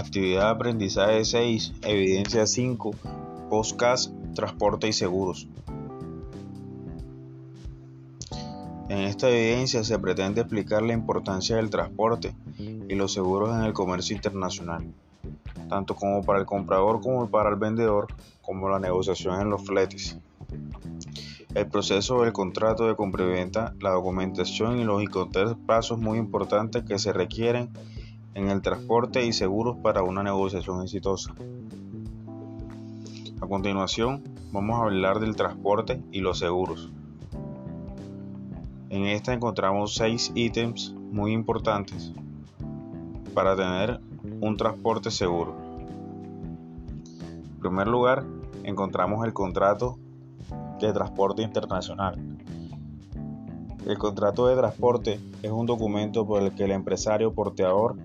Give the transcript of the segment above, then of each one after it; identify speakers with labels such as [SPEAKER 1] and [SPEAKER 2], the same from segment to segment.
[SPEAKER 1] Actividad de aprendizaje 6, evidencia 5, podcast, transporte y seguros. En esta evidencia se pretende explicar la importancia del transporte y los seguros en el comercio internacional, tanto como para el comprador como para el vendedor, como la negociación en los fletes. El proceso del contrato de compra y venta, la documentación y los pasos muy importantes que se requieren en el transporte y seguros para una negociación exitosa. A continuación, vamos a hablar del transporte y los seguros. En esta encontramos seis ítems muy importantes para tener un transporte seguro. En primer lugar, encontramos el contrato de transporte internacional. El contrato de transporte es un documento por el que el empresario porteador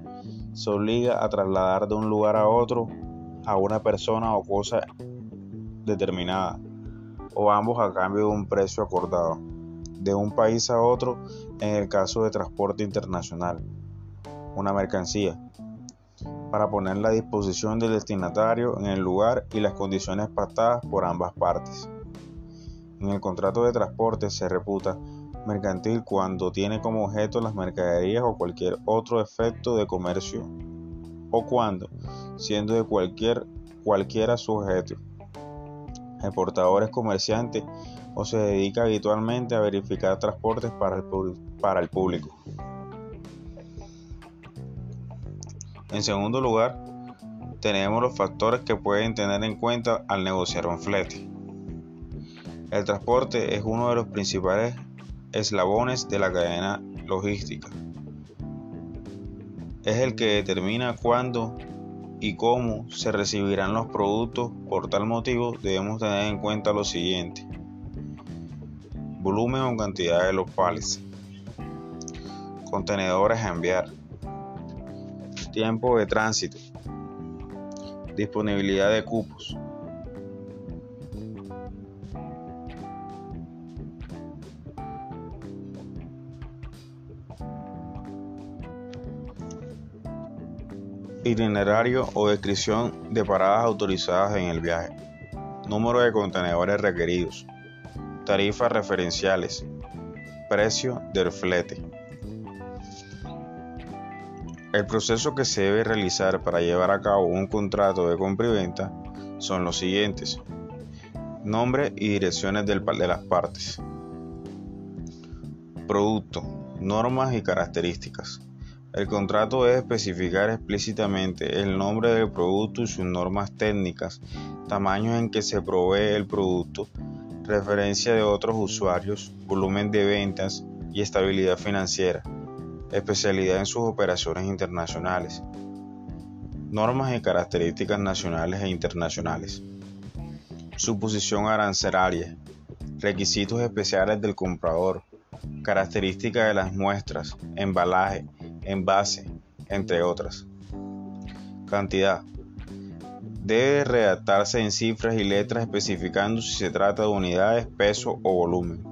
[SPEAKER 1] se obliga a trasladar de un lugar a otro a una persona o cosa determinada, o ambos a cambio de un precio acordado, de un país a otro en el caso de transporte internacional, una mercancía, para ponerla a disposición del destinatario en el lugar y las condiciones pactadas por ambas partes. En el contrato de transporte se reputa mercantil cuando tiene como objeto las mercaderías o cualquier otro efecto de comercio o cuando, siendo de cualquier cualquiera su objeto. El portador es comerciante o se dedica habitualmente a verificar transportes para el, para el público. En segundo lugar, tenemos los factores que pueden tener en cuenta al negociar un flete. El transporte es uno de los principales eslabones de la cadena logística. Es el que determina cuándo y cómo se recibirán los productos. Por tal motivo debemos tener en cuenta lo siguiente. Volumen o cantidad de los pales. Contenedores a enviar. Tiempo de tránsito. Disponibilidad de cupos. Itinerario o descripción de paradas autorizadas en el viaje, número de contenedores requeridos, tarifas referenciales, precio del flete. El proceso que se debe realizar para llevar a cabo un contrato de compra y venta son los siguientes. Nombre y direcciones de las partes. Producto, normas y características. El contrato debe especificar explícitamente el nombre del producto y sus normas técnicas, tamaños en que se provee el producto, referencia de otros usuarios, volumen de ventas y estabilidad financiera, especialidad en sus operaciones internacionales, normas y características nacionales e internacionales, suposición arancelaria, requisitos especiales del comprador, características de las muestras, embalaje, envase, entre otras. Cantidad. Debe redactarse en cifras y letras especificando si se trata de unidades, peso o volumen.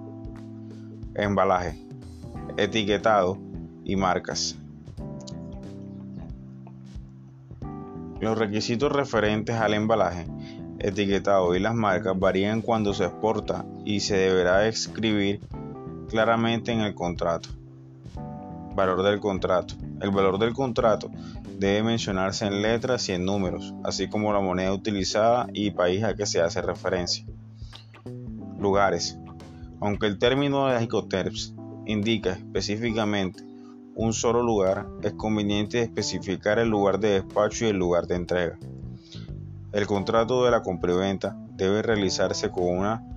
[SPEAKER 1] Embalaje. Etiquetado y marcas. Los requisitos referentes al embalaje, etiquetado y las marcas varían cuando se exporta y se deberá escribir claramente en el contrato. Valor del contrato. El valor del contrato debe mencionarse en letras y en números, así como la moneda utilizada y país a que se hace referencia. Lugares. Aunque el término de Icoterms indica específicamente un solo lugar, es conveniente especificar el lugar de despacho y el lugar de entrega. El contrato de la compra-venta debe realizarse con una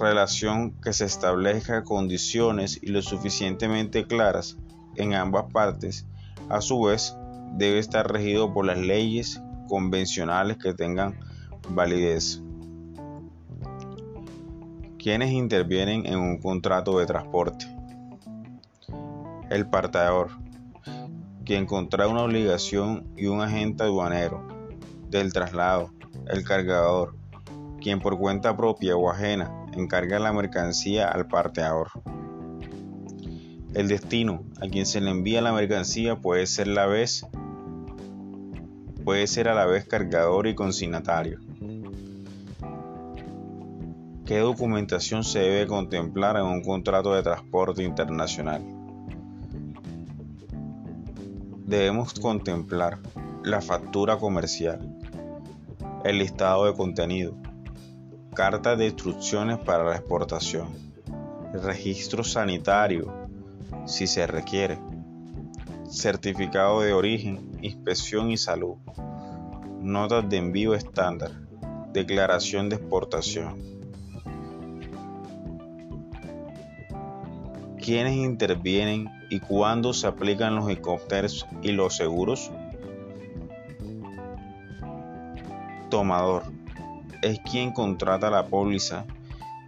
[SPEAKER 1] relación que se establezca condiciones y lo suficientemente claras en ambas partes, a su vez debe estar regido por las leyes convencionales que tengan validez. ¿Quiénes intervienen en un contrato de transporte? El partador, quien contrae una obligación y un agente aduanero del traslado, el cargador, quien por cuenta propia o ajena encarga la mercancía al parteador. El destino a quien se le envía la mercancía puede ser la puede ser a la vez cargador y consignatario. ¿Qué documentación se debe contemplar en un contrato de transporte internacional? Debemos contemplar la factura comercial, el listado de contenido, carta de instrucciones para la exportación, registro sanitario, si se requiere, certificado de origen, inspección y salud, notas de envío estándar, declaración de exportación. ¿Quiénes intervienen y cuándo se aplican los helicópteros y los seguros? Tomador es quien contrata la póliza,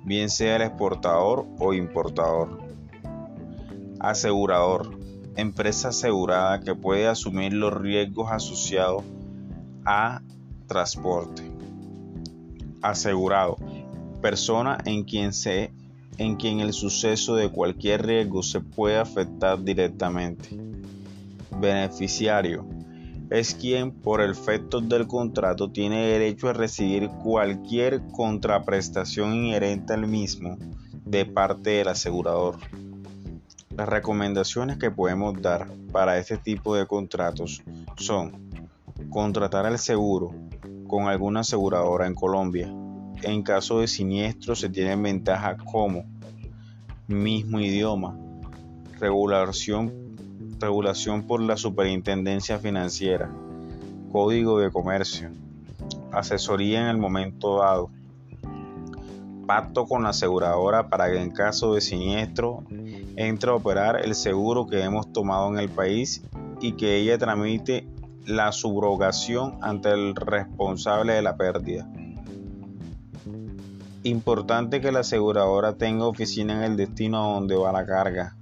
[SPEAKER 1] bien sea el exportador o importador. Asegurador empresa asegurada que puede asumir los riesgos asociados a transporte. Asegurado, persona en quien se en quien el suceso de cualquier riesgo se puede afectar directamente. Beneficiario es quien por efecto del contrato tiene derecho a recibir cualquier contraprestación inherente al mismo de parte del asegurador. Las recomendaciones que podemos dar para este tipo de contratos son contratar el seguro con alguna aseguradora en Colombia. En caso de siniestro se tienen ventajas como mismo idioma, regulación, regulación por la Superintendencia Financiera, código de comercio, asesoría en el momento dado, pacto con la aseguradora para que en caso de siniestro entre a operar el seguro que hemos tomado en el país y que ella tramite la subrogación ante el responsable de la pérdida. Importante que la aseguradora tenga oficina en el destino donde va la carga.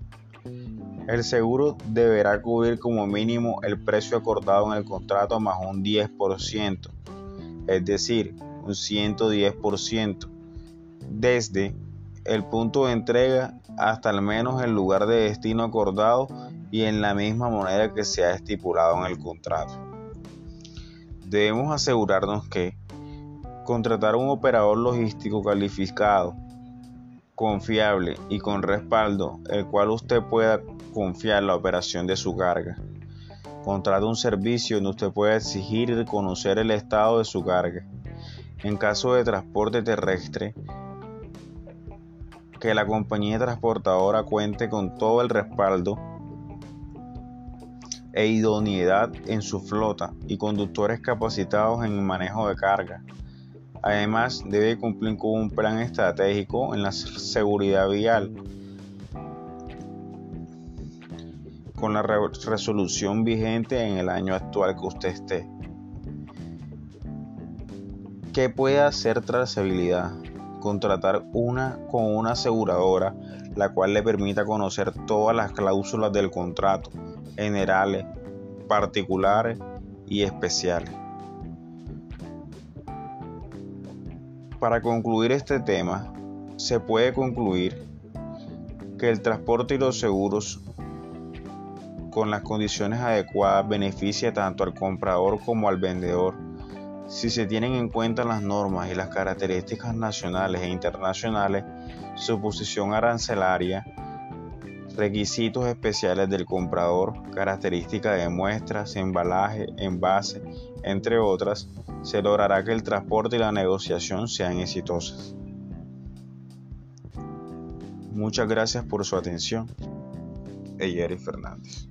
[SPEAKER 1] El seguro deberá cubrir como mínimo el precio acordado en el contrato más un 10%, es decir, un 110%, desde el punto de entrega hasta al menos el lugar de destino acordado y en la misma moneda que se ha estipulado en el contrato. Debemos asegurarnos que contratar un operador logístico calificado, confiable y con respaldo, el cual usted pueda confiar la operación de su carga. Contrata un servicio donde usted pueda exigir y reconocer el estado de su carga. En caso de transporte terrestre, que la compañía transportadora cuente con todo el respaldo e idoneidad en su flota y conductores capacitados en manejo de carga. Además, debe cumplir con un plan estratégico en la seguridad vial con la resolución vigente en el año actual que usted esté. ¿Qué puede hacer trazabilidad? contratar una con una aseguradora, la cual le permita conocer todas las cláusulas del contrato, generales, particulares y especiales. Para concluir este tema, se puede concluir que el transporte y los seguros con las condiciones adecuadas beneficia tanto al comprador como al vendedor. Si se tienen en cuenta las normas y las características nacionales e internacionales, su posición arancelaria, requisitos especiales del comprador, características de muestras, embalaje, envase, entre otras, se logrará que el transporte y la negociación sean exitosas. Muchas gracias por su atención. Eyeri Fernández.